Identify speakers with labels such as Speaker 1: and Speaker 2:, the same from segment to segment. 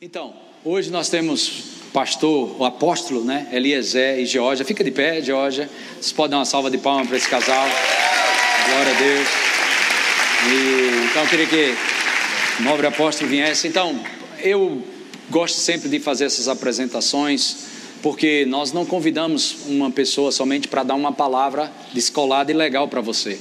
Speaker 1: Então, hoje nós temos pastor, o apóstolo, né? Eliezer e Georgia. Fica de pé, Georgia. Vocês podem dar uma salva de palmas para esse casal. Glória a Deus. E, então, eu queria que o nobre apóstolo viesse. Então, eu gosto sempre de fazer essas apresentações, porque nós não convidamos uma pessoa somente para dar uma palavra descolada e legal para você.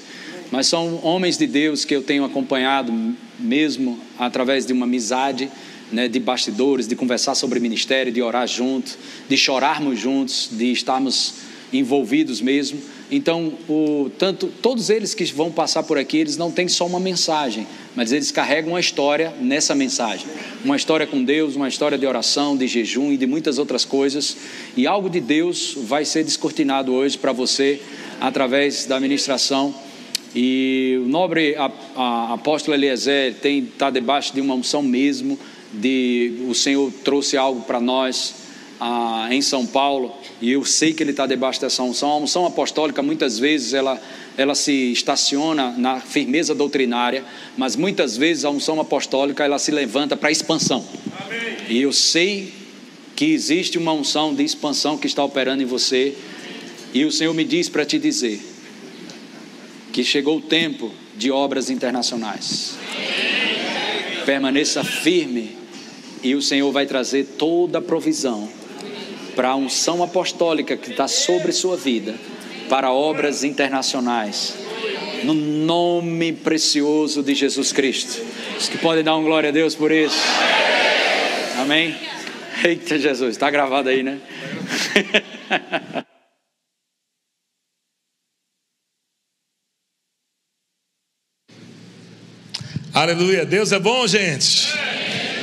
Speaker 1: Mas são homens de Deus que eu tenho acompanhado mesmo através de uma amizade né, de bastidores, de conversar sobre ministério, de orar junto, de chorarmos juntos, de estarmos envolvidos mesmo. Então, o, tanto todos eles que vão passar por aqui, eles não têm só uma mensagem, mas eles carregam uma história nessa mensagem, uma história com Deus, uma história de oração, de jejum e de muitas outras coisas. E algo de Deus vai ser descortinado hoje para você através da ministração. E o nobre a, a, apóstolo Eliezer tem está debaixo de uma unção mesmo de o Senhor trouxe algo para nós ah, em São Paulo e eu sei que ele está debaixo dessa unção. A unção apostólica muitas vezes ela, ela se estaciona na firmeza doutrinária, mas muitas vezes a unção apostólica ela se levanta para expansão. Amém. E eu sei que existe uma unção de expansão que está operando em você e o Senhor me diz para te dizer que chegou o tempo de obras internacionais. Permaneça firme e o Senhor vai trazer toda a provisão para a unção apostólica que está sobre sua vida, para obras internacionais. No nome precioso de Jesus Cristo. Os que podem dar um glória a Deus por isso. Amém? Eita Jesus, está gravado aí, né?
Speaker 2: Aleluia, Deus é bom, gente.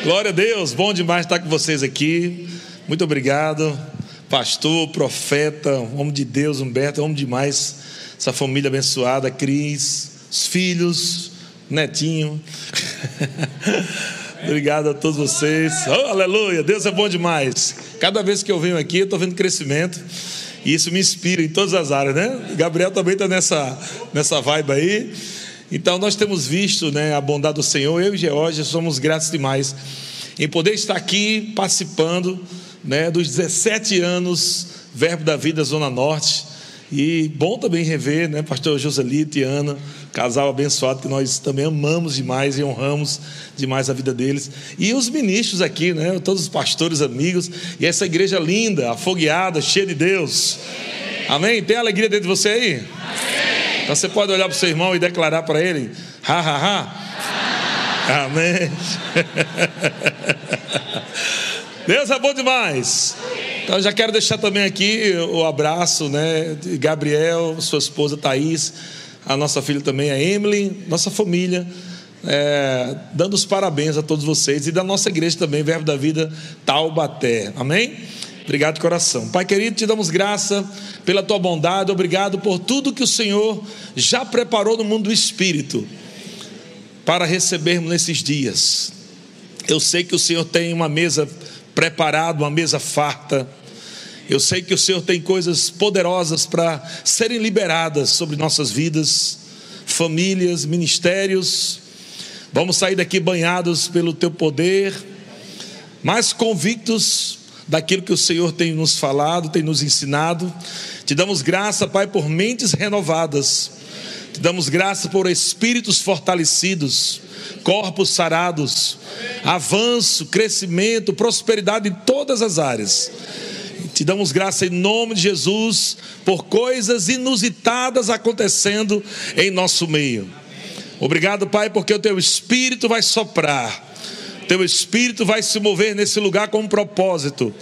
Speaker 2: Glória a Deus, bom demais estar com vocês aqui. Muito obrigado, pastor, profeta, homem de Deus, Humberto, homem demais. Essa família abençoada, Cris, os filhos, netinho. obrigado a todos vocês. Oh, aleluia, Deus é bom demais. Cada vez que eu venho aqui, eu estou vendo crescimento. E isso me inspira em todas as áreas, né? Gabriel também está nessa, nessa vibe aí. Então nós temos visto né, a bondade do Senhor, eu e Georgia somos gratos demais em poder estar aqui participando né, dos 17 anos Verbo da Vida Zona Norte. E bom também rever, né, pastor Joselito e Ana, casal abençoado que nós também amamos demais e honramos demais a vida deles. E os ministros aqui, né, todos os pastores amigos, e essa igreja linda, afogueada, cheia de Deus. Amém? Tem alegria dentro de você aí? Amém. Então você pode olhar para o seu irmão e declarar para ele: ha, ha, ha. Amém. Deus é bom demais. Então já quero deixar também aqui o abraço, né, de Gabriel, sua esposa Thaís, a nossa filha também, a Emily, nossa família, é, dando os parabéns a todos vocês e da nossa igreja também, Verbo da Vida Taubaté. Amém? Obrigado de coração. Pai querido, te damos graça pela tua bondade, obrigado por tudo que o Senhor já preparou no mundo do espírito para recebermos nesses dias. Eu sei que o Senhor tem uma mesa preparada, uma mesa farta. Eu sei que o Senhor tem coisas poderosas para serem liberadas sobre nossas vidas, famílias, ministérios. Vamos sair daqui banhados pelo teu poder, mais convictos daquilo que o Senhor tem nos falado, tem nos ensinado. Te damos graça, Pai, por mentes renovadas. Te damos graça por espíritos fortalecidos, corpos sarados, avanço, crescimento, prosperidade em todas as áreas. Te damos graça em nome de Jesus por coisas inusitadas acontecendo em nosso meio. Obrigado, Pai, porque o teu espírito vai soprar teu espírito vai se mover nesse lugar com um propósito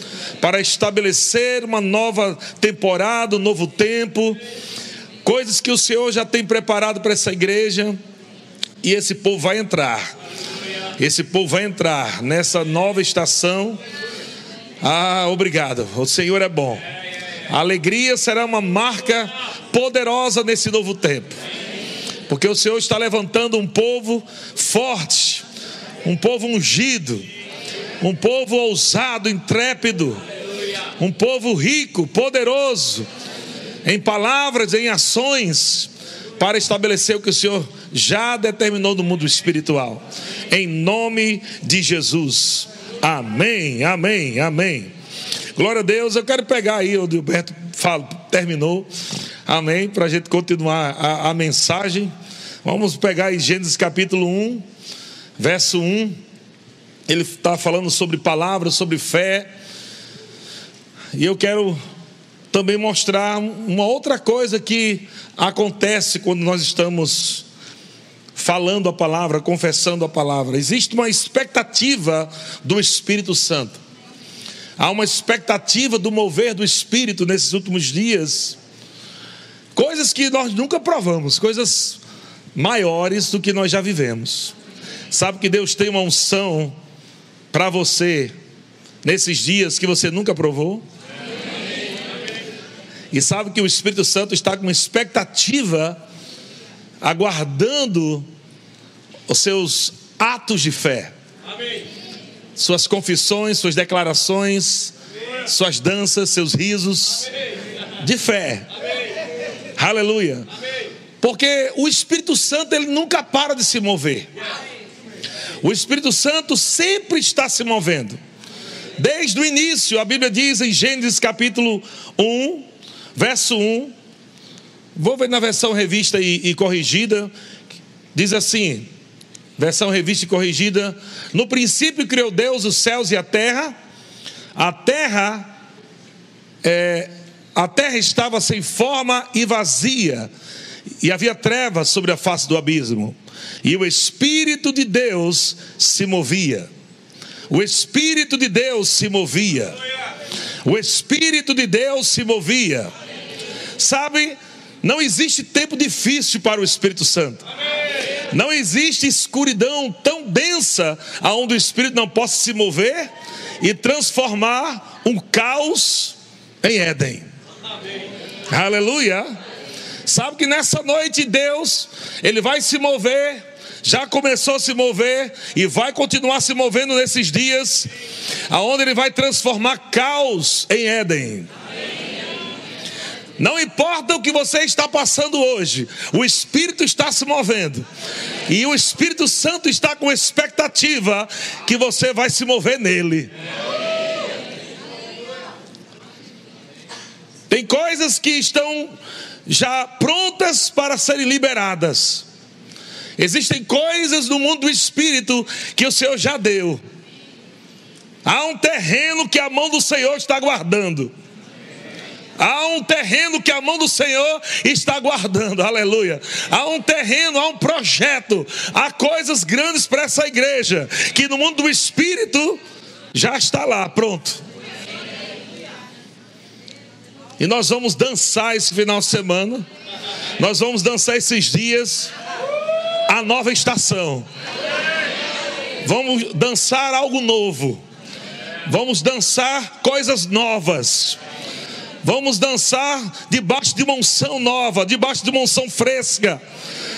Speaker 2: para estabelecer uma nova temporada, um novo tempo, coisas que o Senhor já tem preparado para essa igreja, e esse povo vai entrar. Esse povo vai entrar nessa nova estação. Ah, obrigado. O Senhor é bom. A alegria será uma marca poderosa nesse novo tempo. Porque o Senhor está levantando um povo forte, um povo ungido, um povo ousado, intrépido, um povo rico, poderoso, em palavras, em ações, para estabelecer o que o Senhor já determinou no mundo espiritual, em nome de Jesus. Amém, amém, amém. Glória a Deus. Eu quero pegar aí, o Gilberto fala, terminou. Amém. Para a gente continuar a, a mensagem. Vamos pegar aí Gênesis capítulo 1, verso 1. Ele está falando sobre palavras, sobre fé. E eu quero também mostrar uma outra coisa que acontece quando nós estamos falando a palavra, confessando a palavra. Existe uma expectativa do Espírito Santo. Há uma expectativa do mover do Espírito nesses últimos dias. Coisas que nós nunca provamos, coisas maiores do que nós já vivemos. Sabe que Deus tem uma unção para você nesses dias que você nunca provou? E sabe que o Espírito Santo está com expectativa, aguardando os seus atos de fé. Amém. Suas confissões, suas declarações, Amém. suas danças, seus risos Amém. de fé. Aleluia. Porque o Espírito Santo ele nunca para de se mover. O Espírito Santo sempre está se movendo. Desde o início, a Bíblia diz em Gênesis capítulo 1, verso 1. Vou ver na versão revista e, e corrigida. Diz assim: versão revista e corrigida. No princípio criou Deus os céus e a terra. A terra, é, a terra estava sem forma e vazia, e havia trevas sobre a face do abismo. E o Espírito de Deus se movia. O Espírito de Deus se movia. O Espírito de Deus se movia. Sabe, não existe tempo difícil para o Espírito Santo. Não existe escuridão tão densa aonde o Espírito não possa se mover e transformar um caos em Éden. Aleluia. Sabe que nessa noite Deus, ele vai se mover já começou a se mover e vai continuar se movendo nesses dias, aonde ele vai transformar caos em Éden. Não importa o que você está passando hoje, o Espírito está se movendo. E o Espírito Santo está com expectativa que você vai se mover nele. Tem coisas que estão já prontas para serem liberadas. Existem coisas no mundo do espírito que o Senhor já deu. Há um terreno que a mão do Senhor está guardando. Há um terreno que a mão do Senhor está guardando, aleluia. Há um terreno, há um projeto, há coisas grandes para essa igreja, que no mundo do espírito já está lá, pronto. E nós vamos dançar esse final de semana, nós vamos dançar esses dias a nova estação. Vamos dançar algo novo. Vamos dançar coisas novas. Vamos dançar debaixo de uma unção nova, debaixo de uma unção fresca.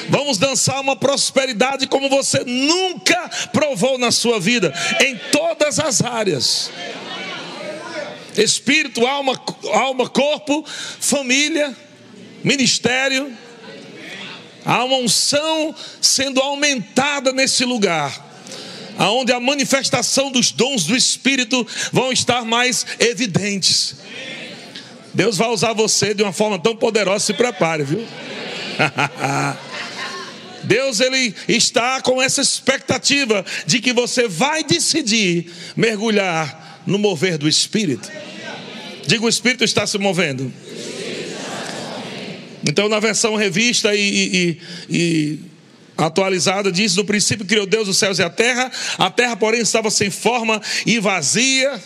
Speaker 2: Vamos dançar uma prosperidade como você nunca provou na sua vida, em todas as áreas. Espírito, alma, alma, corpo, família, ministério Há uma unção sendo aumentada nesse lugar, aonde a manifestação dos dons do Espírito vão estar mais evidentes. Deus vai usar você de uma forma tão poderosa, se prepare, viu? Deus ele está com essa expectativa de que você vai decidir mergulhar no mover do Espírito. Diga, o Espírito está se movendo. Então, na versão revista e, e, e atualizada, diz: No princípio criou Deus os céus e a terra, a terra, porém, estava sem forma e vazia.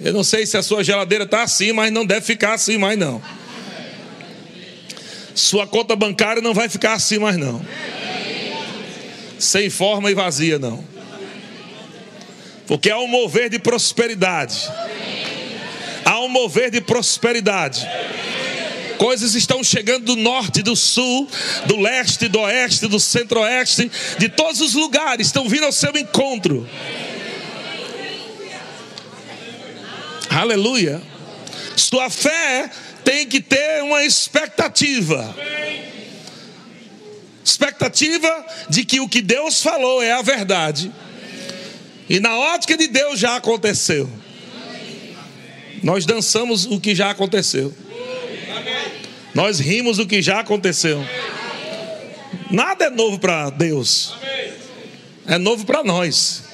Speaker 2: Eu não sei se a sua geladeira está assim, mas não deve ficar assim mais, não. Sua conta bancária não vai ficar assim mais, não. Sem forma e vazia, não. Porque há um mover de prosperidade. Há um mover de prosperidade. Coisas estão chegando do norte, do sul, do leste, do oeste, do centro-oeste, de todos os lugares estão vindo ao seu encontro. Aleluia. Sua fé tem que ter uma expectativa. Expectativa de que o que Deus falou é a verdade. E na ótica de Deus já aconteceu. Nós dançamos o que já aconteceu. Nós rimos o que já aconteceu. Nada é novo para Deus. É novo para nós.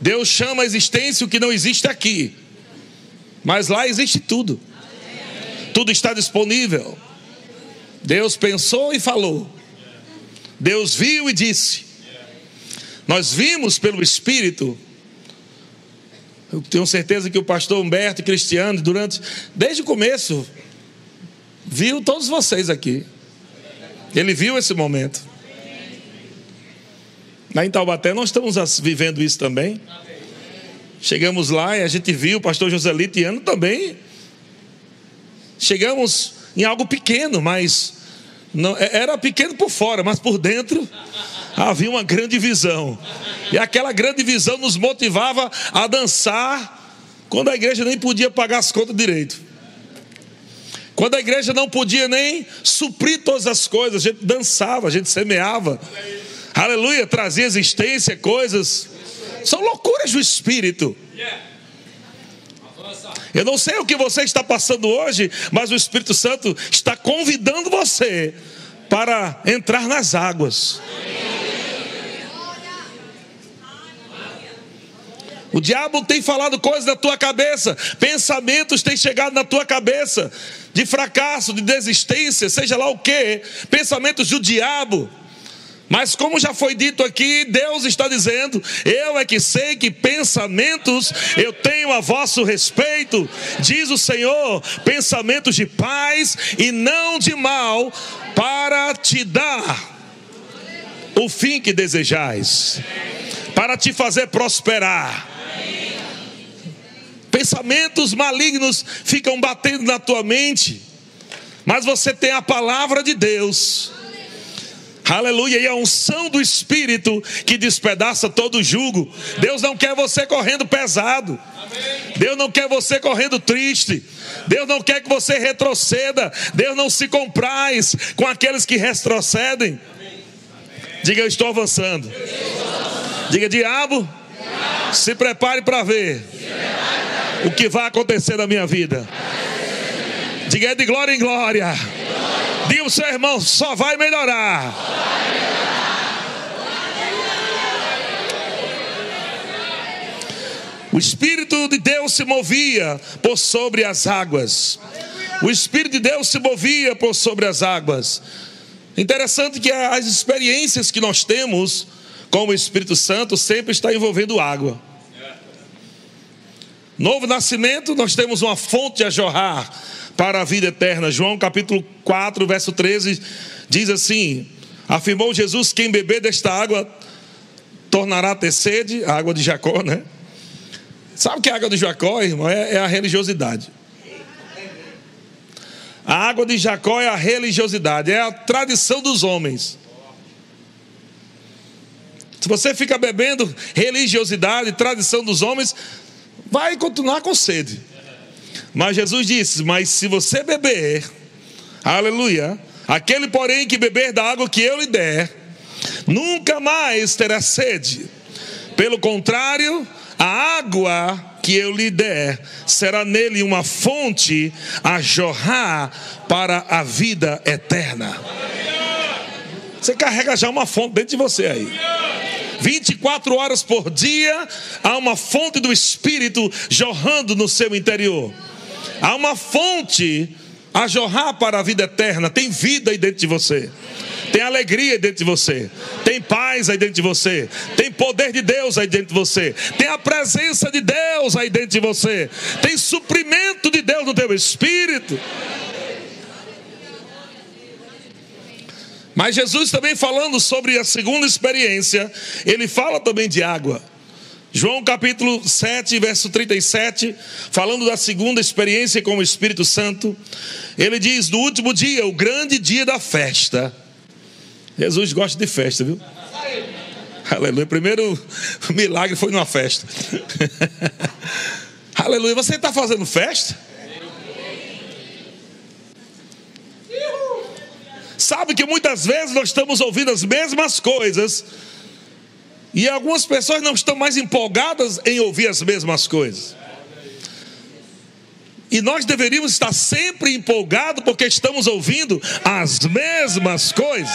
Speaker 2: Deus chama a existência o que não existe aqui. Mas lá existe tudo. Tudo está disponível. Deus pensou e falou. Deus viu e disse. Nós vimos pelo Espírito. Eu tenho certeza que o pastor Humberto Cristiano, durante, desde o começo, viu todos vocês aqui. Ele viu esse momento. Lá em Taubaté nós estamos vivendo isso também. Chegamos lá e a gente viu o pastor Joselito e Ano também. Chegamos em algo pequeno, mas não, é, era pequeno por fora, mas por dentro havia uma grande visão. E aquela grande visão nos motivava a dançar quando a igreja nem podia pagar as contas direito. Quando a igreja não podia nem suprir todas as coisas, a gente dançava, a gente semeava. Aleluia, trazia existência, coisas. São loucuras do espírito. Eu não sei o que você está passando hoje, mas o Espírito Santo está convidando você para entrar nas águas. O diabo tem falado coisas na tua cabeça, pensamentos têm chegado na tua cabeça, de fracasso, de desistência, seja lá o que, pensamentos do diabo. Mas como já foi dito aqui, Deus está dizendo: Eu é que sei que pensamentos eu tenho a vosso respeito, diz o Senhor, pensamentos de paz e não de mal, para te dar o fim que desejais, para te fazer prosperar. Pensamentos malignos ficam batendo na tua mente, mas você tem a palavra de Deus Aleluia. E a unção do Espírito que despedaça todo jugo. Deus não quer você correndo pesado. Deus não quer você correndo triste. Deus não quer que você retroceda. Deus não se compraz com aqueles que retrocedem. Diga, eu estou avançando. Diga, diabo, se prepare para ver o que vai acontecer na minha vida. Diga, é de glória em glória. Diga o seu irmão, só vai melhorar. O Espírito de Deus se movia por sobre as águas. O Espírito de Deus se movia por sobre as águas. Interessante que as experiências que nós temos com o Espírito Santo sempre está envolvendo água. Novo nascimento, nós temos uma fonte a jorrar para a vida eterna. João capítulo 4, verso 13 diz assim: Afirmou Jesus: Quem beber desta água tornará a ter sede, a água de Jacó, né? Sabe o que é a água de Jacó, irmão? É, é a religiosidade. A água de Jacó é a religiosidade, é a tradição dos homens. Se você fica bebendo religiosidade, tradição dos homens, vai continuar com sede. Mas Jesus disse: Mas se você beber, aleluia, aquele porém que beber da água que eu lhe der, nunca mais terá sede. Pelo contrário, a água que eu lhe der será nele uma fonte a jorrar para a vida eterna. Você carrega já uma fonte dentro de você aí. 24 horas por dia, há uma fonte do Espírito jorrando no seu interior. Há uma fonte a jorrar para a vida eterna. Tem vida aí dentro de você. Tem alegria aí dentro de você. Tem paz aí dentro de você. Tem poder de Deus aí dentro de você. Tem a presença de Deus aí dentro de você. Tem suprimento de Deus no teu espírito. Mas Jesus também falando sobre a segunda experiência, ele fala também de água. João capítulo 7, verso 37, falando da segunda experiência com o Espírito Santo, ele diz: No último dia, o grande dia da festa. Jesus gosta de festa, viu? Aleluia. O primeiro milagre foi numa festa. Aleluia. Você está fazendo festa? Sabe que muitas vezes nós estamos ouvindo as mesmas coisas E algumas pessoas não estão mais empolgadas em ouvir as mesmas coisas. E nós deveríamos estar sempre empolgados porque estamos ouvindo as mesmas coisas.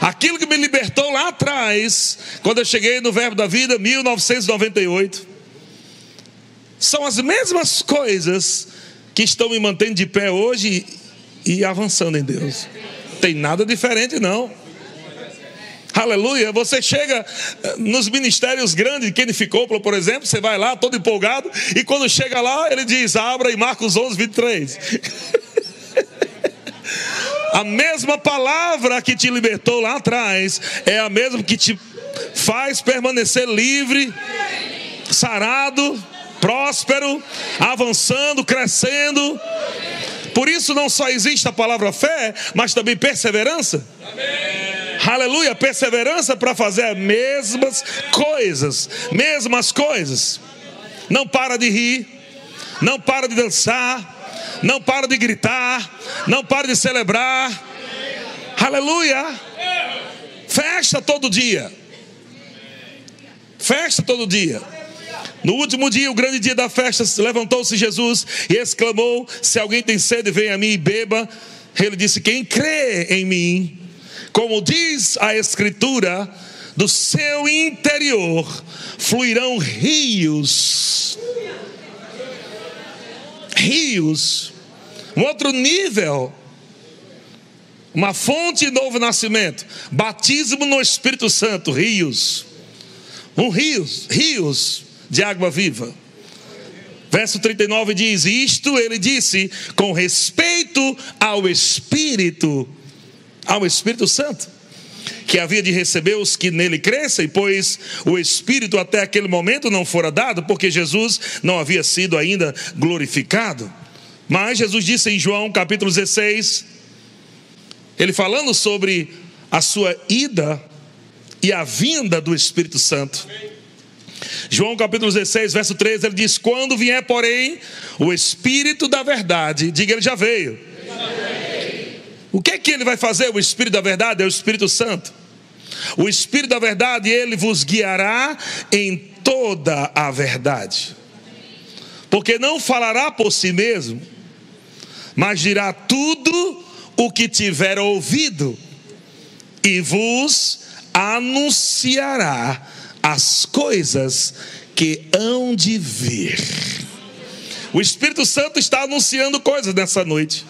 Speaker 2: Aquilo que me libertou lá atrás, quando eu cheguei no Verbo da Vida, 1998, são as mesmas coisas que estão me mantendo de pé hoje e avançando em Deus. Tem nada diferente, não. Aleluia. Você chega eh, nos ministérios grandes, Kenny ficou, por exemplo, você vai lá todo empolgado, e quando chega lá, ele diz: abra em Marcos 11, 23. a mesma palavra que te libertou lá atrás é a mesma que te faz permanecer livre, sarado, próspero, avançando, crescendo. Por isso não só existe a palavra fé, mas também perseverança. Amém. Aleluia, perseverança para fazer as mesmas coisas, mesmas coisas. Não para de rir, não para de dançar, não para de gritar, não para de celebrar. Aleluia. Festa todo dia. Festa todo dia. No último dia, o grande dia da festa, levantou-se Jesus e exclamou: Se alguém tem sede, venha a mim e beba. Ele disse: Quem crê em mim, como diz a Escritura, do seu interior fluirão rios. Rios. Um outro nível. Uma fonte de novo nascimento. Batismo no Espírito Santo. Rios. Um rios. Rios de água viva. Verso 39 diz: Isto ele disse com respeito ao Espírito ao Espírito Santo, que havia de receber os que nele crescem, pois o Espírito até aquele momento não fora dado, porque Jesus não havia sido ainda glorificado. Mas Jesus disse em João capítulo 16, ele falando sobre a sua ida e a vinda do Espírito Santo. João capítulo 16, verso 13, ele diz: Quando vier, porém, o Espírito da verdade, diga ele já veio. Já veio o que é que ele vai fazer? O Espírito da verdade é o Espírito Santo. O Espírito da verdade, ele vos guiará em toda a verdade. Porque não falará por si mesmo, mas dirá tudo o que tiver ouvido e vos anunciará as coisas que hão de vir. O Espírito Santo está anunciando coisas nessa noite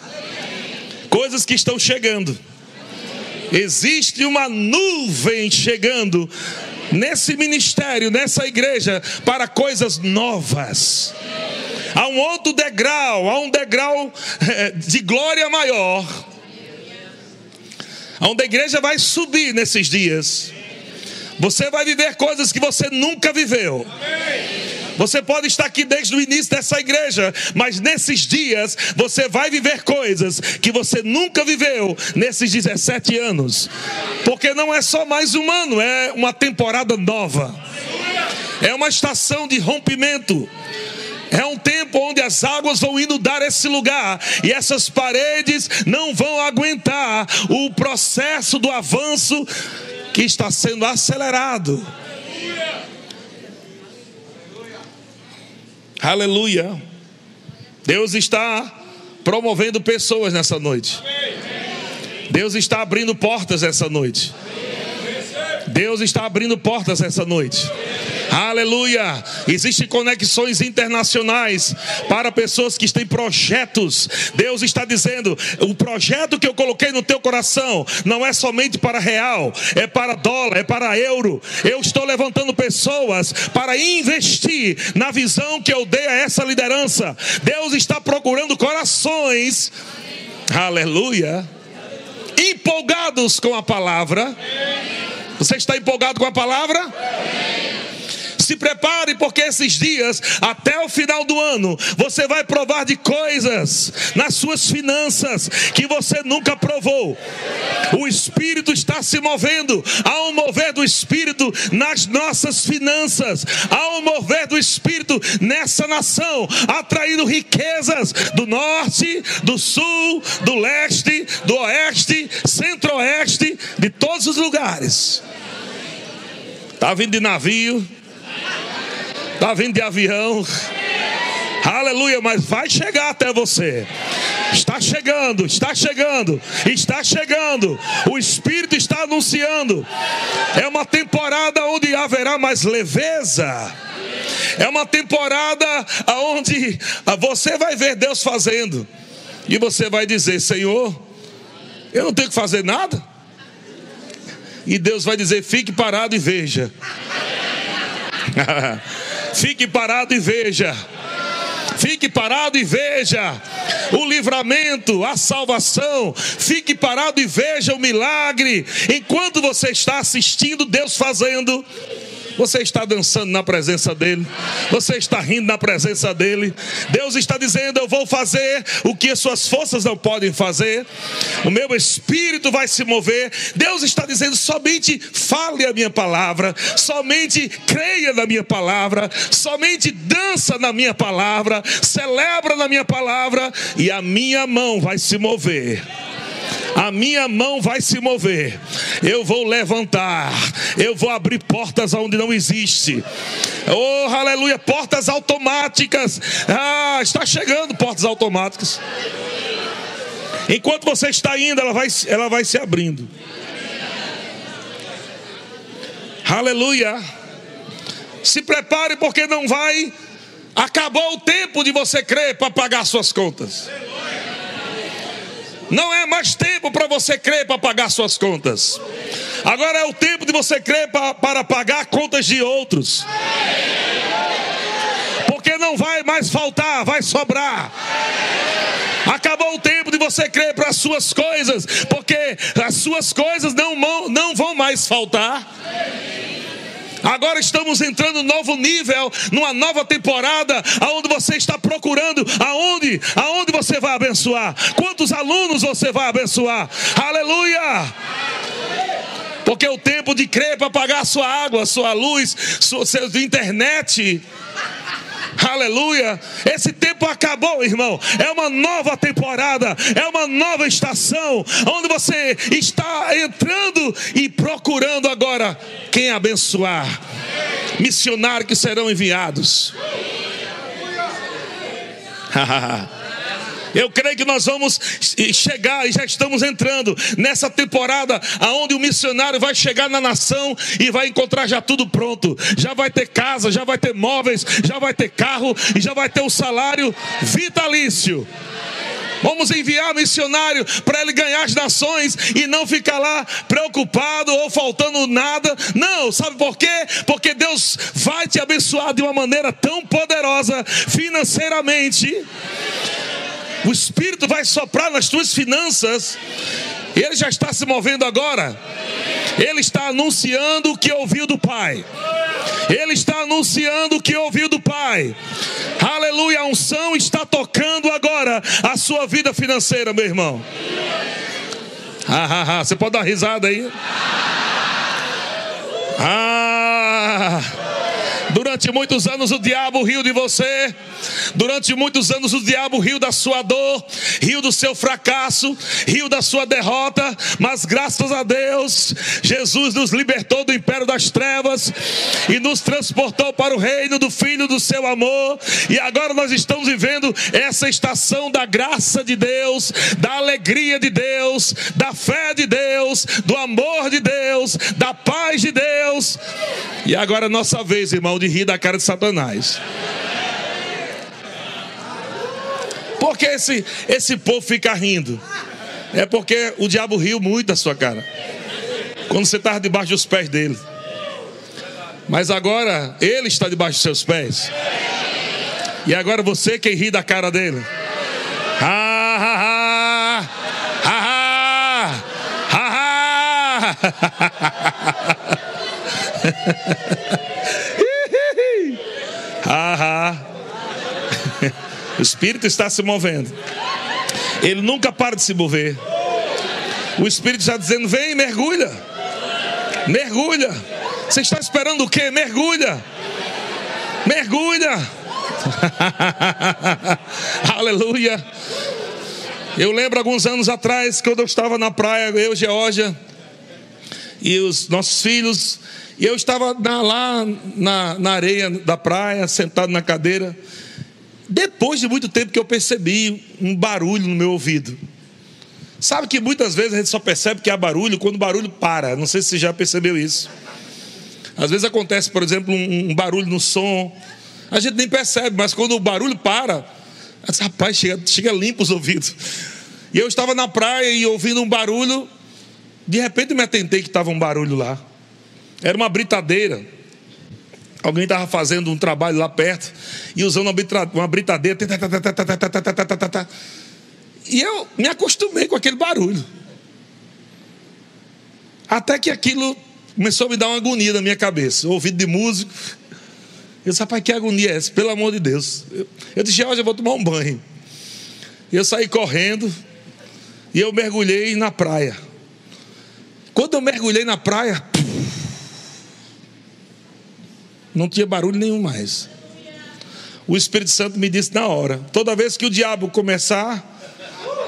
Speaker 2: coisas que estão chegando. Existe uma nuvem chegando nesse ministério, nessa igreja, para coisas novas. Há um outro degrau, há um degrau eh, de glória maior. Onde a igreja vai subir nesses dias. Você vai viver coisas que você nunca viveu. Você pode estar aqui desde o início dessa igreja, mas nesses dias você vai viver coisas que você nunca viveu nesses 17 anos. Porque não é só mais um ano, é uma temporada nova. É uma estação de rompimento. É um tempo onde as águas vão inundar esse lugar e essas paredes não vão aguentar o processo do avanço que está sendo acelerado. Aleluia. Deus está promovendo pessoas nessa noite. Deus está abrindo portas essa noite. Deus está abrindo portas essa noite. Aleluia! Existem conexões internacionais para pessoas que têm projetos. Deus está dizendo: o projeto que eu coloquei no teu coração não é somente para real, é para dólar, é para euro. Eu estou levantando pessoas para investir na visão que eu dei a essa liderança. Deus está procurando corações. Aleluia! Empolgados com a palavra. Você está empolgado com a palavra? Se prepare, porque esses dias, até o final do ano, você vai provar de coisas nas suas finanças que você nunca provou. O Espírito está se movendo. Há um mover do Espírito nas nossas finanças. Há um mover do Espírito nessa nação, atraindo riquezas do norte, do sul, do leste, do oeste, centro-oeste, de todos os lugares. Está vindo de navio. Está vindo de avião. Aleluia, mas vai chegar até você. Está chegando, está chegando, está chegando. O Espírito está anunciando. É uma temporada onde haverá mais leveza. É uma temporada onde você vai ver Deus fazendo. E você vai dizer: Senhor, eu não tenho que fazer nada. E Deus vai dizer: fique parado e veja. fique parado e veja. Fique parado e veja o livramento, a salvação. Fique parado e veja o milagre. Enquanto você está assistindo Deus fazendo, você está dançando na presença dEle. Você está rindo na presença dEle. Deus está dizendo: Eu vou fazer o que as suas forças não podem fazer. O meu espírito vai se mover. Deus está dizendo: somente fale a minha palavra. Somente creia na minha palavra. Somente dança na minha palavra. Celebra na minha palavra. E a minha mão vai se mover a minha mão vai se mover, eu vou levantar, eu vou abrir portas onde não existe. Oh, aleluia, portas automáticas. Ah, está chegando portas automáticas. Enquanto você está indo, ela vai, ela vai se abrindo. Aleluia. Se prepare, porque não vai. Acabou o tempo de você crer para pagar suas contas. Não é mais tempo para você crer para pagar suas contas. Agora é o tempo de você crer para, para pagar contas de outros. Porque não vai mais faltar, vai sobrar. Acabou o tempo de você crer para as suas coisas, porque as suas coisas não, não vão mais faltar. Agora estamos entrando num novo nível, numa nova temporada, aonde você está procurando aonde, aonde você vai abençoar, quantos alunos você vai abençoar. Aleluia! Porque o tempo de crer para pagar sua água, sua luz, sua, sua internet, Aleluia. Esse tempo acabou, irmão. É uma nova temporada, é uma nova estação, onde você está entrando e procurando agora quem abençoar. Missionários que serão enviados. Eu creio que nós vamos chegar e já estamos entrando nessa temporada aonde o missionário vai chegar na nação e vai encontrar já tudo pronto. Já vai ter casa, já vai ter móveis, já vai ter carro e já vai ter o salário vitalício. Vamos enviar missionário para ele ganhar as nações e não ficar lá preocupado ou faltando nada. Não, sabe por quê? Porque Deus vai te abençoar de uma maneira tão poderosa financeiramente o Espírito vai soprar nas tuas finanças. Ele já está se movendo agora. Ele está anunciando o que ouviu do Pai. Ele está anunciando o que ouviu do Pai. Aleluia, a unção está tocando agora a sua vida financeira, meu irmão. Ah, ah, ah. Você pode dar risada aí? Ah. Durante muitos anos o diabo riu de você. Durante muitos anos o diabo riu da sua dor, riu do seu fracasso, riu da sua derrota. Mas graças a Deus, Jesus nos libertou do império das trevas e nos transportou para o reino do Filho do seu amor. E agora nós estamos vivendo essa estação da graça de Deus, da alegria de Deus, da fé de Deus, do amor de Deus, da paz de Deus. E agora é nossa vez, irmão, de rir da cara de Satanás. Por que esse, esse povo fica rindo? É porque o diabo riu muito da sua cara. Quando você estava debaixo dos pés dele. Mas agora ele está debaixo dos seus pés. E agora você quem ri da cara dele. Ha, ha, ha. Ha, ha. Ha, ha. O Espírito está se movendo. Ele nunca para de se mover. O Espírito está dizendo: vem, mergulha. Mergulha. Você está esperando o quê? Mergulha. Mergulha. Aleluia. Eu lembro alguns anos atrás, quando eu estava na praia, eu, Geórgia, e os nossos filhos, E eu estava lá na, na areia da praia, sentado na cadeira. Depois de muito tempo que eu percebi um barulho no meu ouvido. Sabe que muitas vezes a gente só percebe que há barulho quando o barulho para. Não sei se você já percebeu isso. Às vezes acontece, por exemplo, um, um barulho no som. A gente nem percebe, mas quando o barulho para, rapaz, chega, chega limpo os ouvidos. E eu estava na praia e ouvindo um barulho. De repente me atentei que estava um barulho lá. Era uma britadeira. Alguém estava fazendo um trabalho lá perto e usando uma britadeira. E eu me acostumei com aquele barulho. Até que aquilo começou a me dar uma agonia na minha cabeça. Ouvido de músico. Eu disse, rapaz, que agonia é essa? Pelo amor de Deus. Eu, eu disse, hoje eu vou tomar um banho. E eu saí correndo e eu mergulhei na praia. Quando eu mergulhei na praia, não tinha barulho nenhum mais. O Espírito Santo me disse na hora: toda vez que o diabo começar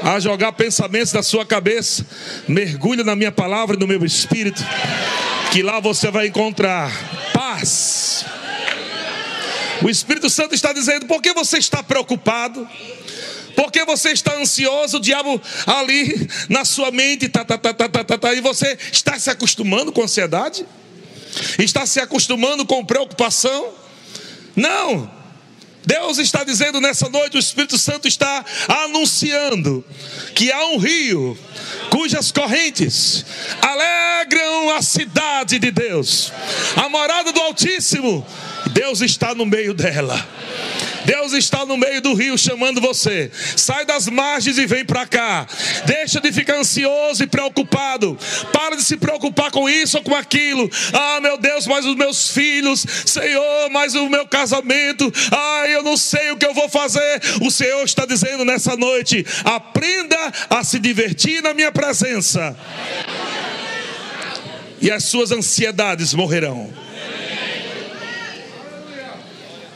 Speaker 2: a jogar pensamentos na sua cabeça, mergulha na minha palavra e no meu espírito, que lá você vai encontrar paz. O Espírito Santo está dizendo: por que você está preocupado? Por que você está ansioso? O diabo ali na sua mente, tá, tá, tá, tá, tá, tá, tá, e você está se acostumando com ansiedade? Está se acostumando com preocupação? Não, Deus está dizendo nessa noite, o Espírito Santo está anunciando que há um rio cujas correntes alegram a cidade de Deus, a morada do Altíssimo. Deus está no meio dela. Deus está no meio do rio chamando você. Sai das margens e vem para cá. Deixa de ficar ansioso e preocupado. Para de se preocupar com isso ou com aquilo. Ah, meu Deus, mas os meus filhos, Senhor, mas o meu casamento. Ah, eu não sei o que eu vou fazer. O Senhor está dizendo nessa noite: aprenda a se divertir na minha presença. E as suas ansiedades morrerão.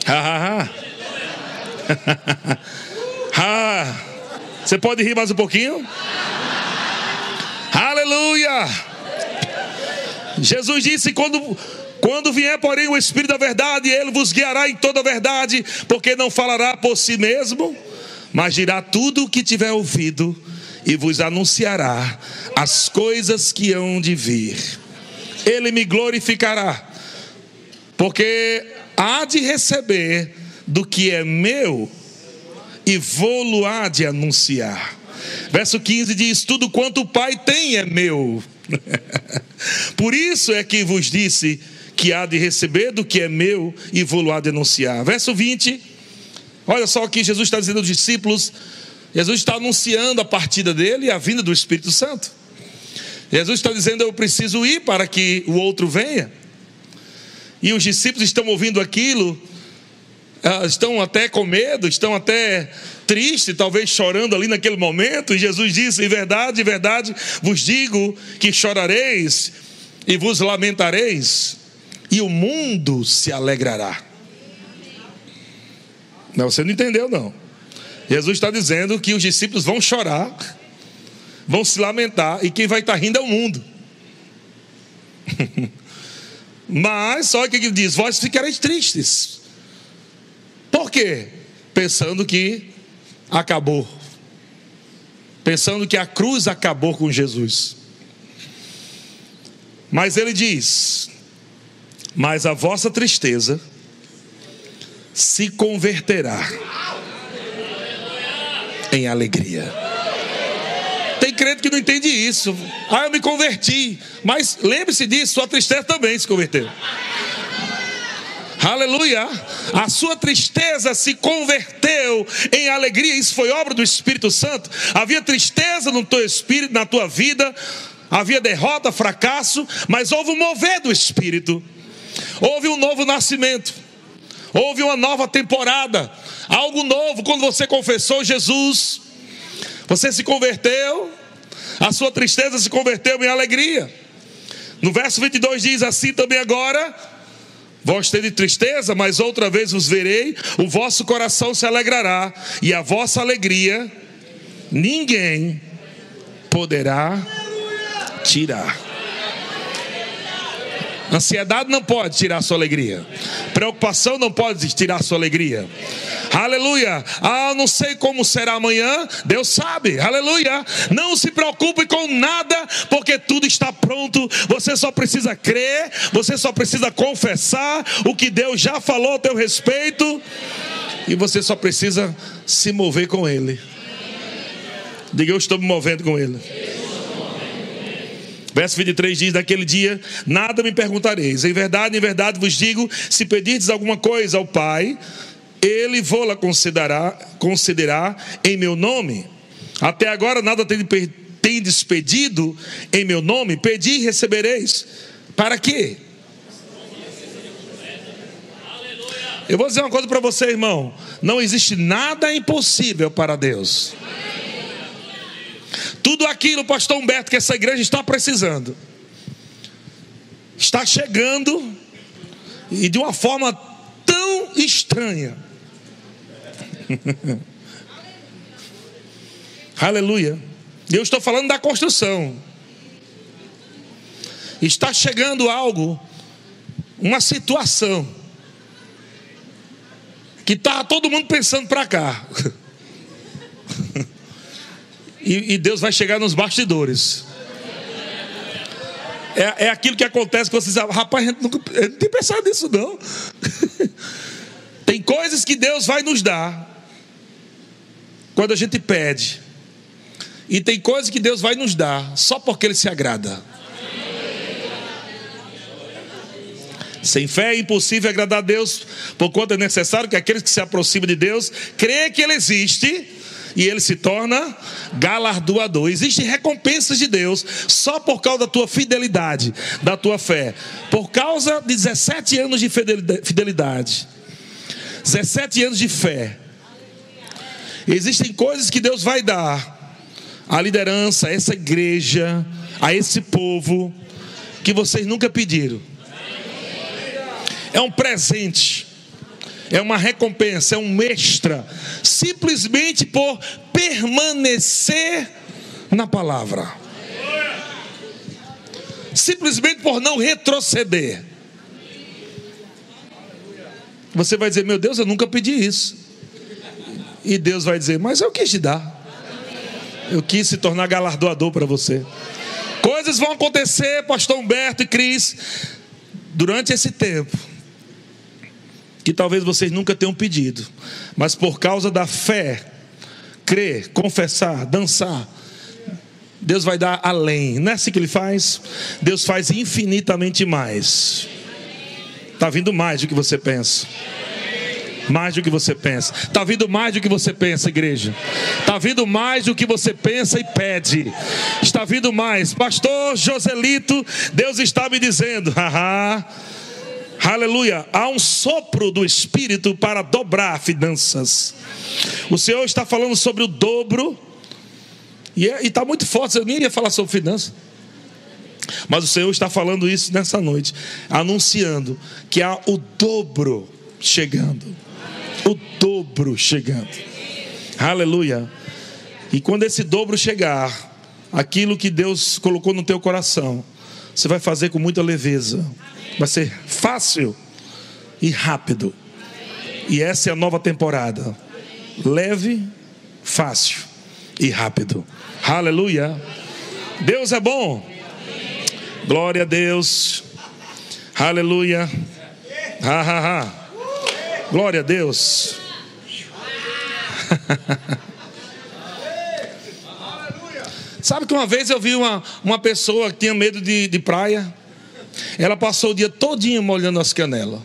Speaker 2: Ha, ha, ha. ah, você pode rir mais um pouquinho? Aleluia! Jesus disse: quando, quando vier, porém, o Espírito da Verdade, ele vos guiará em toda a verdade, porque não falará por si mesmo, mas dirá tudo o que tiver ouvido e vos anunciará as coisas que hão de vir. Ele me glorificará, porque há de receber do que é meu e vou-lo há de anunciar. Verso 15 diz: Tudo quanto o Pai tem é meu. Por isso é que vos disse que há de receber do que é meu e vou-lo há de anunciar. Verso 20, olha só o que Jesus está dizendo aos discípulos. Jesus está anunciando a partida dele e a vinda do Espírito Santo. Jesus está dizendo: Eu preciso ir para que o outro venha. E os discípulos estão ouvindo aquilo estão até com medo, estão até tristes, talvez chorando ali naquele momento. E Jesus disse: Em verdade, em verdade, vos digo que chorareis e vos lamentareis, e o mundo se alegrará. Não, você não entendeu, não. Jesus está dizendo que os discípulos vão chorar, vão se lamentar, e quem vai estar rindo é o mundo. Mas, só que ele diz: Vós ficareis tristes por quê? Pensando que acabou. Pensando que a cruz acabou com Jesus. Mas ele diz: Mas a vossa tristeza se converterá em alegria. Tem crente que não entende isso. Ah, eu me converti. Mas lembre-se disso, sua tristeza também se converteu. Aleluia. A sua tristeza se converteu em alegria. Isso foi obra do Espírito Santo. Havia tristeza no teu espírito, na tua vida. Havia derrota, fracasso, mas houve um mover do Espírito. Houve um novo nascimento. Houve uma nova temporada. Algo novo quando você confessou Jesus. Você se converteu. A sua tristeza se converteu em alegria. No verso 22 diz assim também agora Vós de tristeza, mas outra vez vos verei, o vosso coração se alegrará, e a vossa alegria ninguém poderá tirar. Ansiedade não pode tirar sua alegria. Preocupação não pode tirar sua alegria. Aleluia. Ah, não sei como será amanhã. Deus sabe. Aleluia. Não se preocupe com nada, porque tudo está pronto. Você só precisa crer, você só precisa confessar o que Deus já falou a teu respeito. E você só precisa se mover com Ele. Diga, eu estou me movendo com Ele. Verso 23 diz: Naquele dia nada me perguntareis. Em verdade, em verdade vos digo: se pedirdes alguma coisa ao Pai, Ele vou-la concederá, concederá em meu nome. Até agora nada tendes pedido em meu nome, pedi e recebereis. Para quê? Eu vou dizer uma coisa para você, irmão: não existe nada impossível para Deus. Tudo aquilo, pastor Humberto, que essa igreja está precisando, está chegando e de uma forma tão estranha. Aleluia. Eu estou falando da construção. Está chegando algo, uma situação, que está todo mundo pensando para cá. e, e Deus vai chegar nos bastidores. É, é aquilo que acontece que vocês rapaz, a gente nunca, eu não tem pensado nisso, não. tem coisas que Deus vai nos dar quando a gente pede. E tem coisas que Deus vai nos dar só porque Ele se agrada. Sem fé é impossível agradar a Deus, por quanto é necessário que aqueles que se aproximam de Deus creem que Ele existe e ele se torna galardoador. Existem recompensas de Deus só por causa da tua fidelidade, da tua fé. Por causa de 17 anos de fidelidade, 17 anos de fé. Existem coisas que Deus vai dar à liderança, a essa igreja, a esse povo, que vocês nunca pediram. É um presente é uma recompensa, é um extra, simplesmente por permanecer na palavra, simplesmente por não retroceder. Você vai dizer, meu Deus, eu nunca pedi isso. E Deus vai dizer, mas eu quis te dar. Eu quis se tornar galardoador para você. Coisas vão acontecer, pastor Humberto e Cris, durante esse tempo que talvez vocês nunca tenham pedido, mas por causa da fé, crer, confessar, dançar, Deus vai dar além. Não é assim que Ele faz? Deus faz infinitamente mais. Está vindo mais do que você pensa. Mais do que você pensa. Está vindo mais do que você pensa, igreja. Está vindo mais do que você pensa e pede. Está vindo mais. Pastor Joselito, Deus está me dizendo, haha. Aleluia. Há um sopro do Espírito para dobrar finanças. O Senhor está falando sobre o dobro. E é, está muito forte. Eu nem ia falar sobre finanças. Mas o Senhor está falando isso nessa noite. Anunciando que há o dobro chegando. O dobro chegando. Aleluia. E quando esse dobro chegar, aquilo que Deus colocou no teu coração, você vai fazer com muita leveza. Vai ser fácil e rápido. E essa é a nova temporada. Leve, fácil e rápido. Aleluia. Deus é bom. Glória a Deus. Aleluia. Ha, ha, ha. Glória a Deus. Sabe que uma vez eu vi uma, uma pessoa que tinha medo de, de praia. Ela passou o dia todinho molhando as canelas.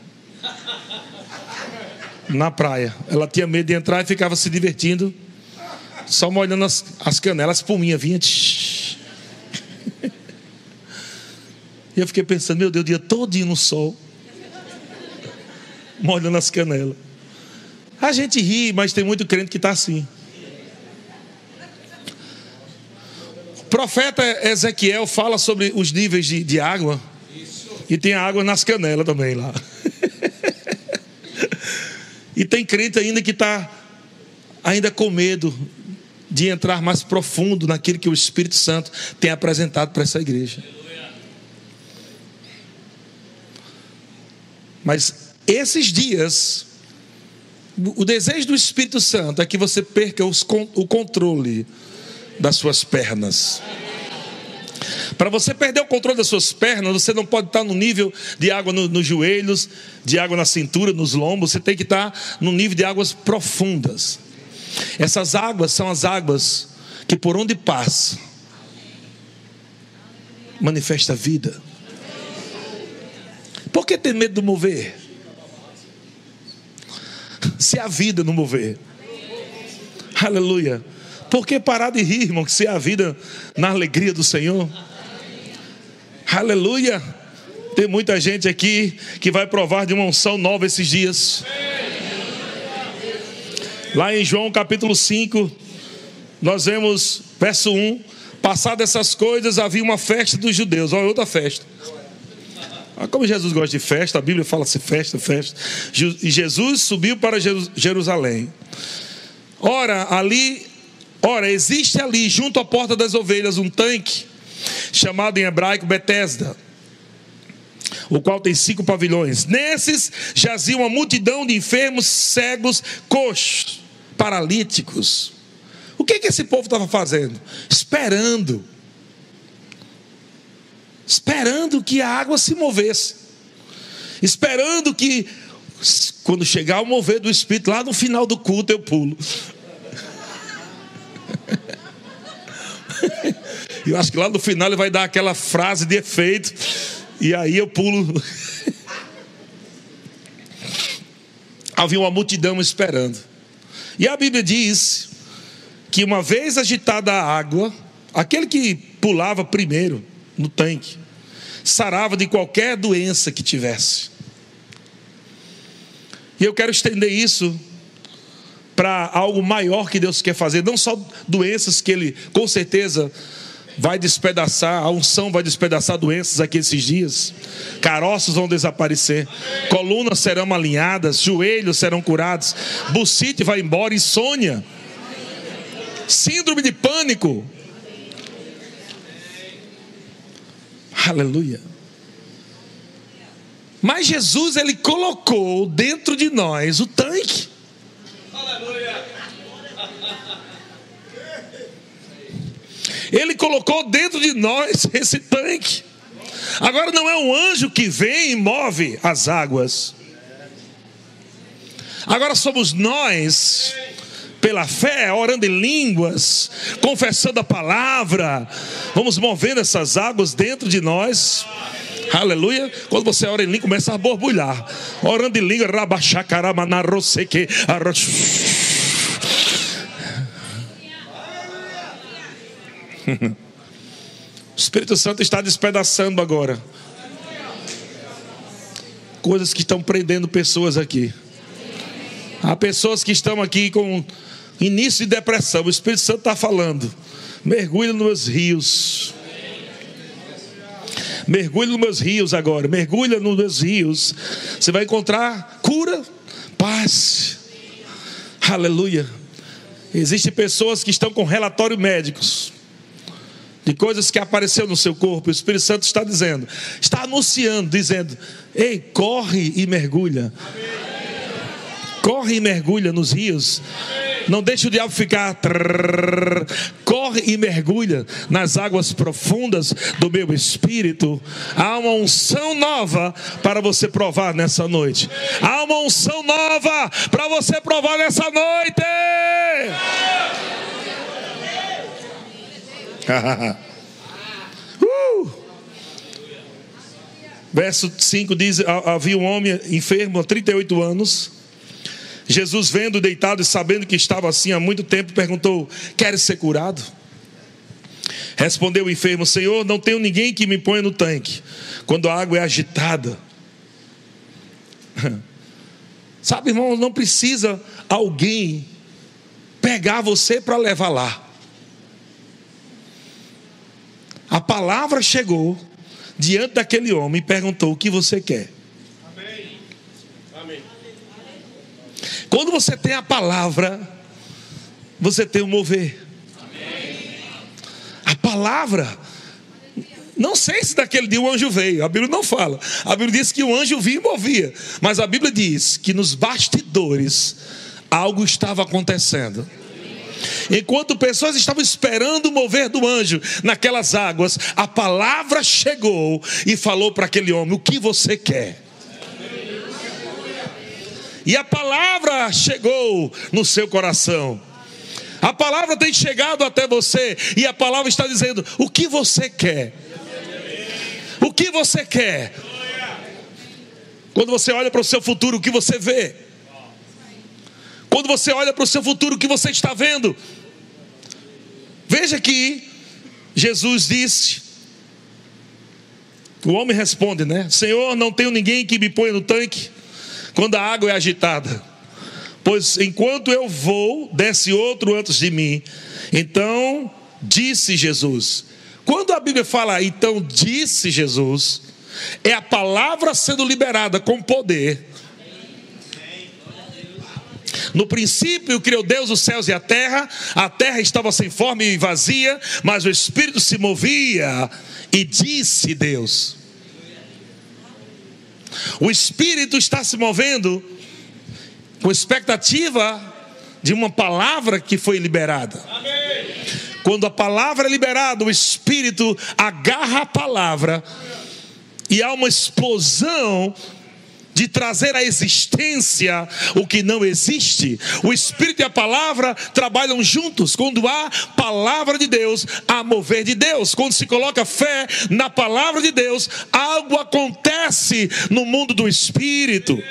Speaker 2: Na praia. Ela tinha medo de entrar e ficava se divertindo. Só molhando as, as canelas, as espuminha vinha. Tsh. E eu fiquei pensando, meu Deus, o dia todinho no sol. Molhando as canelas. A gente ri, mas tem muito crente que está assim. O profeta Ezequiel fala sobre os níveis de, de água. E tem água nas canelas também lá. e tem crente ainda que está ainda com medo de entrar mais profundo naquilo que o Espírito Santo tem apresentado para essa igreja. Mas esses dias, o desejo do Espírito Santo é que você perca os, o controle das suas pernas. Para você perder o controle das suas pernas, você não pode estar no nível de água no, nos joelhos, de água na cintura, nos lombos, você tem que estar no nível de águas profundas. Essas águas são as águas que por onde passa, manifesta a vida. Por que ter medo do mover? Se a vida não mover. Aleluia. Por que parar de rir, irmão? Que se a vida na alegria do Senhor. Aleluia. Tem muita gente aqui que vai provar de uma unção nova esses dias. Lá em João capítulo 5, nós vemos verso 1: Passadas essas coisas, havia uma festa dos judeus. Olha outra festa. Ah, como Jesus gosta de festa, a Bíblia fala assim: festa, festa. E Jesus subiu para Jerusalém. Ora, ali, ora, existe ali, junto à porta das ovelhas, um tanque, chamado em hebraico Betesda, o qual tem cinco pavilhões. Nesses jazia uma multidão de enfermos, cegos, coxos, paralíticos. O que, que esse povo estava fazendo? Esperando esperando que a água se movesse, esperando que, quando chegar o mover do Espírito, lá no final do culto eu pulo. Eu acho que lá no final ele vai dar aquela frase de efeito, e aí eu pulo. Havia uma multidão esperando. E a Bíblia diz que uma vez agitada a água, aquele que pulava primeiro, no tanque. Sarava de qualquer doença que tivesse. E eu quero estender isso para algo maior que Deus quer fazer, não só doenças que Ele com certeza vai despedaçar, a unção vai despedaçar doenças aqui esses dias, caroços vão desaparecer, colunas serão alinhadas, joelhos serão curados, bucite vai embora, insônia, síndrome de pânico Aleluia. Mas Jesus, ele colocou dentro de nós o tanque. Ele colocou dentro de nós esse tanque. Agora não é um anjo que vem e move as águas. Agora somos nós pela fé, orando em línguas, confessando a palavra. Vamos movendo essas águas dentro de nós. Aleluia. Quando você ora em língua, começa a borbulhar. Orando em língua, rabachacaramanaroseque. O Espírito Santo está despedaçando agora. Coisas que estão prendendo pessoas aqui. Há pessoas que estão aqui com início de depressão, o Espírito Santo está falando: mergulhe nos rios. Mergulhe nos meus rios agora, mergulha nos meus rios. Você vai encontrar cura, paz. Aleluia. Existem pessoas que estão com relatórios médicos de coisas que apareceu no seu corpo. O Espírito Santo está dizendo, está anunciando, dizendo: "Ei, corre e mergulha". Corre e mergulha nos rios. Não deixe o diabo ficar. corre e mergulha nas águas profundas do meu espírito. Há uma unção nova para você provar nessa noite. Há uma unção nova para você provar nessa noite. uh! Verso 5 diz: Havia um homem enfermo há 38 anos Jesus, vendo deitado e sabendo que estava assim há muito tempo, perguntou: Queres ser curado? Respondeu o enfermo: Senhor, não tenho ninguém que me ponha no tanque quando a água é agitada. Sabe, irmão, não precisa alguém pegar você para levar lá. A palavra chegou diante daquele homem e perguntou: O que você quer? Quando você tem a palavra, você tem o mover. A palavra Não sei se daquele dia o anjo veio, a Bíblia não fala. A Bíblia diz que o anjo vinha e movia, mas a Bíblia diz que nos bastidores algo estava acontecendo. Enquanto pessoas estavam esperando o mover do anjo naquelas águas, a palavra chegou e falou para aquele homem: O que você quer? E a palavra chegou no seu coração. A palavra tem chegado até você e a palavra está dizendo: O que você quer? O que você quer? Quando você olha para o seu futuro, o que você vê? Quando você olha para o seu futuro, o que você está vendo? Veja que Jesus disse, o homem responde, né? Senhor, não tenho ninguém que me ponha no tanque quando a água é agitada. Pois enquanto eu vou, desce outro antes de mim. Então disse Jesus: quando a Bíblia fala, então disse Jesus, é a palavra sendo liberada com poder. No princípio criou Deus os céus e a terra, a terra estava sem forma e vazia, mas o Espírito se movia e disse Deus. O Espírito está se movendo com expectativa de uma palavra que foi liberada. Quando a palavra é liberada, o Espírito agarra a palavra e há uma explosão de trazer à existência o que não existe. O Espírito e a palavra trabalham juntos. Quando há palavra de Deus, há mover de Deus. Quando se coloca fé na palavra de Deus, algo acontece no mundo do Espírito.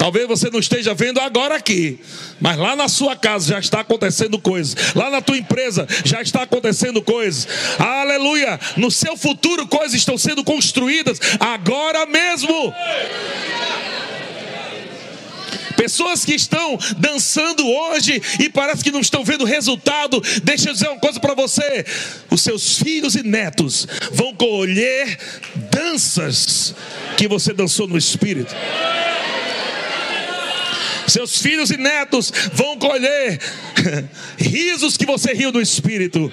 Speaker 2: Talvez você não esteja vendo agora aqui, mas lá na sua casa já está acontecendo coisas. Lá na tua empresa já está acontecendo coisas. Aleluia! No seu futuro coisas estão sendo construídas agora mesmo. Pessoas que estão dançando hoje e parece que não estão vendo resultado. Deixa eu dizer uma coisa para você: os seus filhos e netos vão colher danças que você dançou no espírito. Seus filhos e netos vão colher risos que você riu no espírito.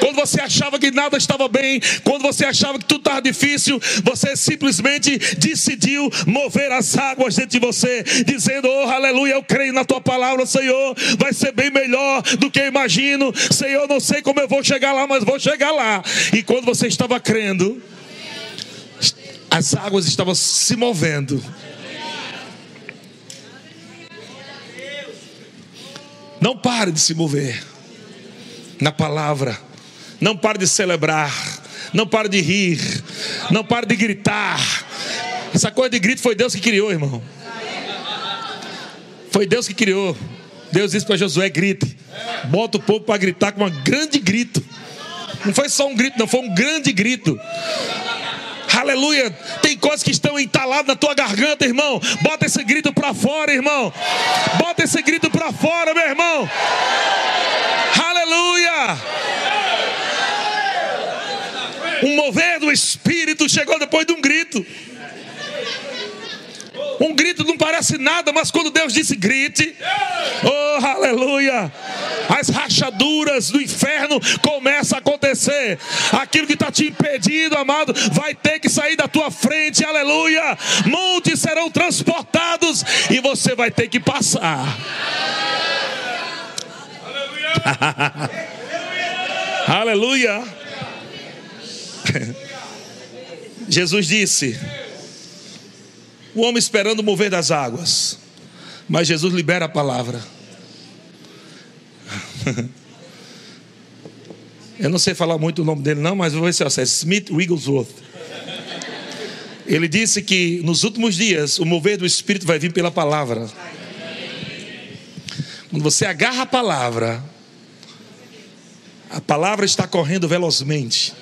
Speaker 2: Quando você achava que nada estava bem, quando você achava que tudo estava difícil, você simplesmente decidiu mover as águas dentro de você, dizendo: Oh, aleluia, eu creio na tua palavra, Senhor. Vai ser bem melhor do que eu imagino. Senhor, não sei como eu vou chegar lá, mas vou chegar lá. E quando você estava crendo, as águas estavam se movendo. Não pare de se mover na palavra. Não pare de celebrar. Não pare de rir. Não pare de gritar. Essa coisa de grito foi Deus que criou, irmão. Foi Deus que criou. Deus disse para Josué: grite. Bota o povo para gritar com um grande grito. Não foi só um grito, não, foi um grande grito. Aleluia. Tem coisas que estão entaladas na tua garganta, irmão. Bota esse grito para fora, irmão. Bota esse grito para fora, meu irmão. Aleluia. Um mover do Espírito chegou depois de um grito. Um grito não parece nada, mas quando Deus disse grite, oh aleluia, as rachaduras do inferno começam a acontecer. Aquilo que está te impedindo, amado, vai ter que sair da tua frente, aleluia. Montes serão transportados e você vai ter que passar. aleluia. Jesus disse: o homem esperando mover das águas. Mas Jesus libera a palavra. Eu não sei falar muito o nome dele, não, mas vou ver se eu sei. Smith Wigglesworth. Ele disse que nos últimos dias o mover do Espírito vai vir pela palavra. Quando você agarra a palavra, a palavra está correndo velozmente.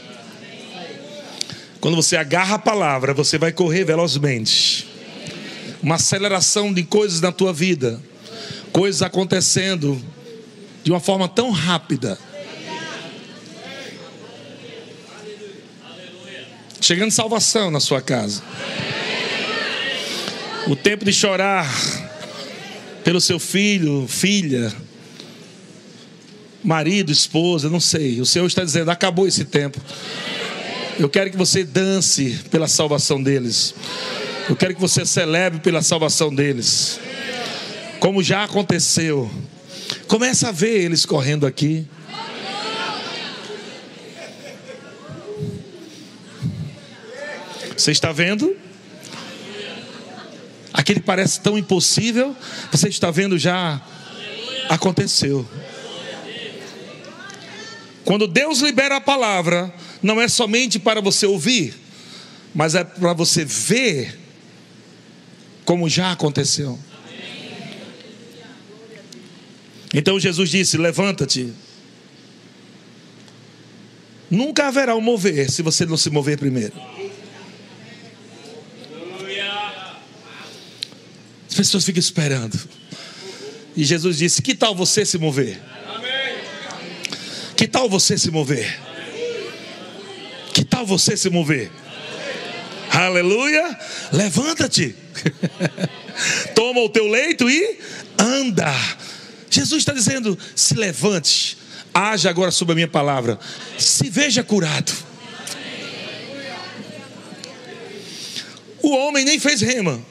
Speaker 2: Quando você agarra a palavra, você vai correr velozmente uma aceleração de coisas na tua vida, coisas acontecendo de uma forma tão rápida. Chegando salvação na sua casa. O tempo de chorar pelo seu filho, filha, marido, esposa, não sei. O Senhor está dizendo: acabou esse tempo. Eu quero que você dance pela salvação deles. Eu quero que você celebre pela salvação deles. Como já aconteceu. Começa a ver eles correndo aqui. Você está vendo? Aquele parece tão impossível, você está vendo já aconteceu. Quando Deus libera a palavra, não é somente para você ouvir, mas é para você ver como já aconteceu. Então Jesus disse: Levanta-te. Nunca haverá um mover se você não se mover primeiro. As pessoas ficam esperando. E Jesus disse: Que tal você se mover? Que tal você se mover? Que tal você se mover? Aleluia! Levanta-te. Toma o teu leito e anda. Jesus está dizendo: se levante, haja agora sobre a minha palavra, se veja curado. O homem nem fez rema.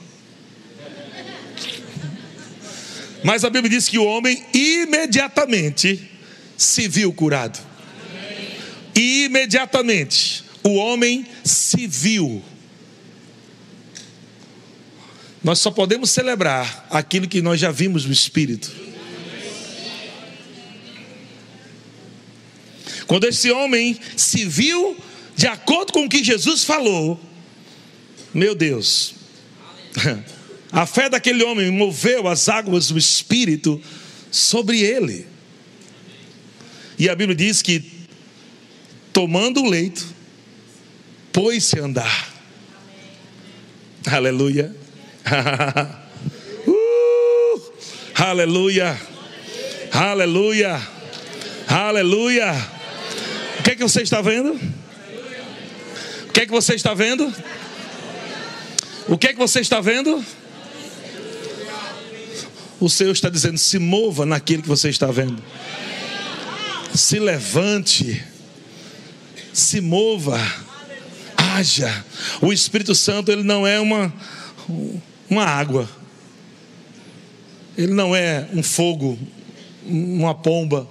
Speaker 2: Mas a Bíblia diz que o homem imediatamente se viu curado. Imediatamente o homem se viu. Nós só podemos celebrar aquilo que nós já vimos no Espírito. Quando esse homem se viu de acordo com o que Jesus falou, meu Deus, A fé daquele homem moveu as águas do Espírito sobre ele. E a Bíblia diz que, tomando o leito, pôs-se a andar. Aleluia. uh, aleluia. Aleluia. Aleluia. O que é que você está vendo? O que é que você está vendo? O que é que você está vendo? o Senhor está dizendo: se mova naquilo que você está vendo. Se levante, se mova, haja. O Espírito Santo, ele não é uma, uma água, ele não é um fogo, uma pomba,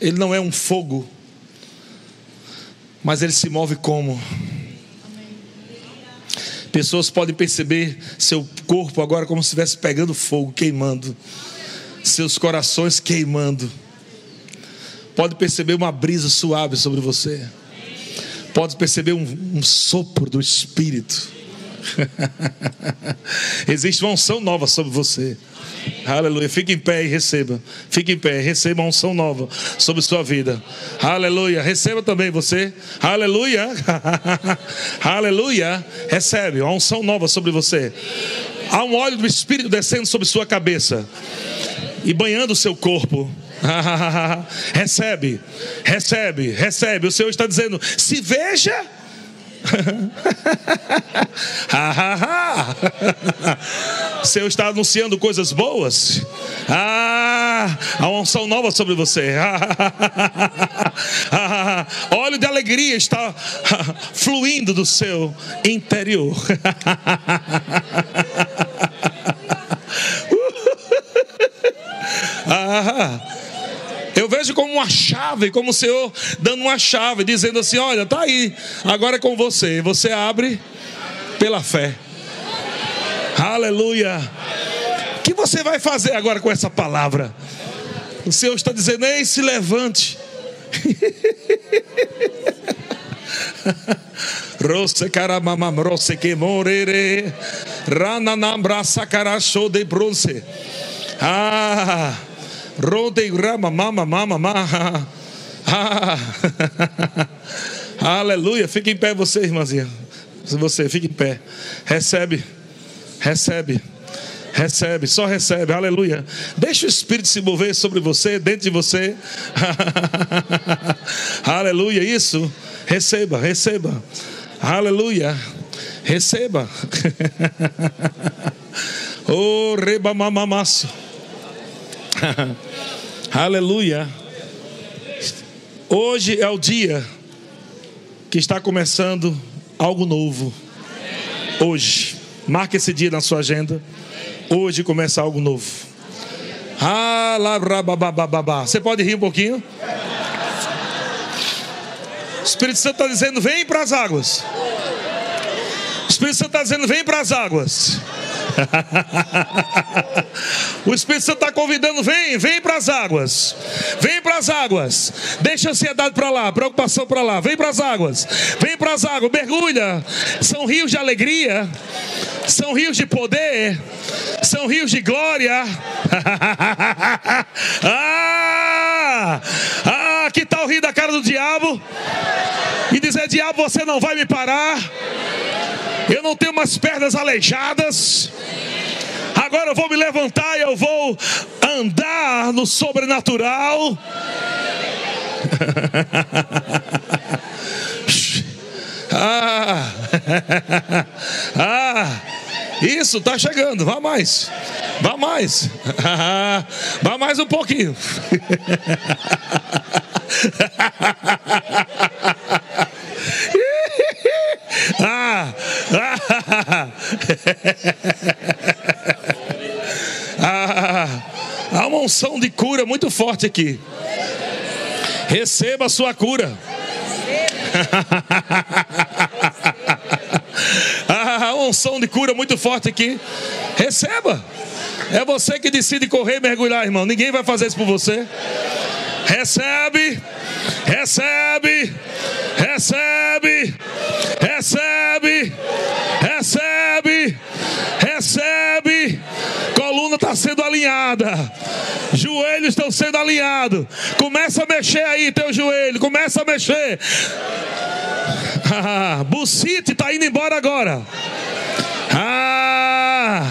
Speaker 2: ele não é um fogo, mas ele se move como? Pessoas podem perceber seu corpo agora como se estivesse pegando fogo, queimando, seus corações queimando. Pode perceber uma brisa suave sobre você. Pode perceber um, um sopro do Espírito. Existe uma unção nova sobre você. Aleluia. Fique em pé e receba. Fique em pé, receba uma unção nova sobre sua vida. Aleluia. Receba também você. Aleluia. Aleluia. Recebe uma unção nova sobre você. Há um óleo do Espírito descendo sobre sua cabeça e banhando o seu corpo. recebe, recebe, recebe. O Senhor está dizendo: se veja Senhor está anunciando coisas boas. Ah, a unção nova sobre você. óleo de alegria está fluindo do seu interior. ah, eu vejo como uma chave, como o Senhor dando uma chave, dizendo assim: Olha, está aí, agora é com você. Você abre pela fé. Aleluia. O que você vai fazer agora com essa palavra? O Senhor está dizendo: Ei, se levante. Que morere. Braça de. Ah. Rodei rama mama mama mama. Ah. Aleluia. Fique em pé você, irmãzinha. Você, fique em pé. Recebe. Recebe. Recebe, só recebe, aleluia. Deixa o Espírito se mover sobre você, dentro de você. aleluia, isso. Receba, receba. Aleluia. Receba. oh, reba mamamaço. Aleluia. Hoje é o dia que está começando algo novo. Hoje. Marque esse dia na sua agenda. Hoje começa algo novo. Você pode rir um pouquinho? O Espírito Santo está dizendo: vem para as águas. O Espírito Santo está dizendo: vem para as águas. o Espírito Santo está convidando: vem, vem para as águas. Vem para as águas. Deixa a ansiedade para lá, preocupação para lá. Vem para as águas. Vem para as águas, mergulha. São rios de alegria, são rios de poder, são rios de glória. ah, ah, que tal rir da cara do diabo? E dizer: Diabo, você não vai me parar. Eu não tenho umas pernas aleijadas. Agora eu vou me levantar e eu vou andar no sobrenatural. ah, ah, isso está chegando. Vá mais, vá mais, vá mais um pouquinho. ah, ah, há uma unção de cura muito forte aqui. Receba a sua cura. há uma unção de cura muito forte aqui. Receba. É você que decide correr e mergulhar, irmão. Ninguém vai fazer isso por você. Recebe, recebe, recebe, recebe, recebe. Coluna está sendo alinhada, joelhos estão sendo alinhados. Começa a mexer aí, teu joelho, começa a mexer. Ah, Bucite está indo embora agora. Ah,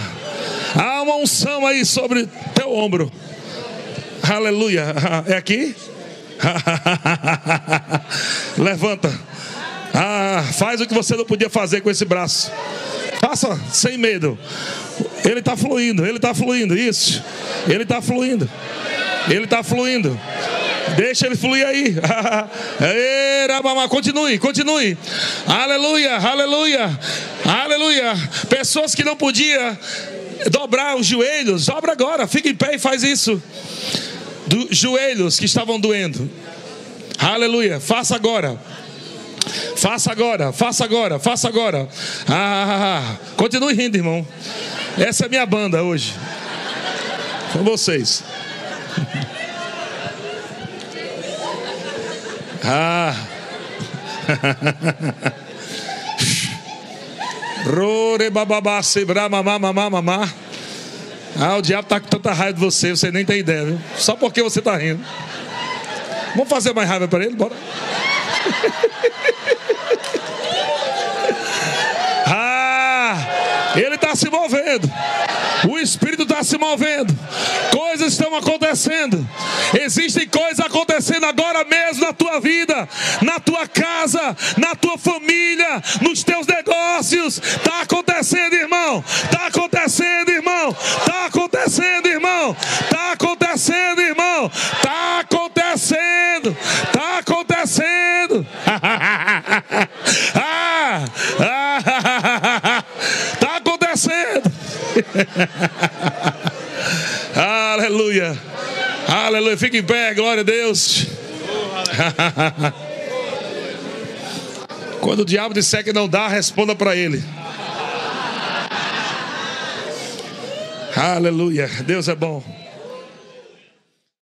Speaker 2: há uma unção aí sobre teu ombro. Aleluia. É aqui? Levanta. Ah, faz o que você não podia fazer com esse braço. Faça sem medo. Ele está fluindo, ele está fluindo. Isso. Ele está fluindo. Ele está fluindo. Deixa ele fluir aí. continue, continue. Aleluia, aleluia, aleluia. Pessoas que não podiam dobrar os joelhos, dobra agora. Fica em pé e faz isso. Do, joelhos que estavam doendo. Aleluia. Faça agora. Faça agora, faça agora, faça agora. Ah, ah, ah, ah. continue rindo, irmão. Essa é minha banda hoje. Com vocês. Ah. Rore bababá, sebra mamá, mamá, mamá. Ah, o diabo está com tanta raiva de você, você nem tem ideia, viu? Só porque você está rindo. Vamos fazer mais raiva para ele? Bora. ah, ele está se movendo. O Espírito está se movendo. Coisas estão acontecendo. Existem coisas acontecendo agora mesmo na tua vida, na tua casa, na tua família, nos teus negócios. Está acontecendo, irmão. Está acontecendo, irmão. Está acontecendo, irmão. Está acontecendo, irmão. Está acontecendo. Está acontecendo. ah, ah, tá acontecendo. Aleluia. Aleluia. Fique em pé, glória a Deus. Quando o diabo disser que não dá, responda para ele. Aleluia. Deus é bom.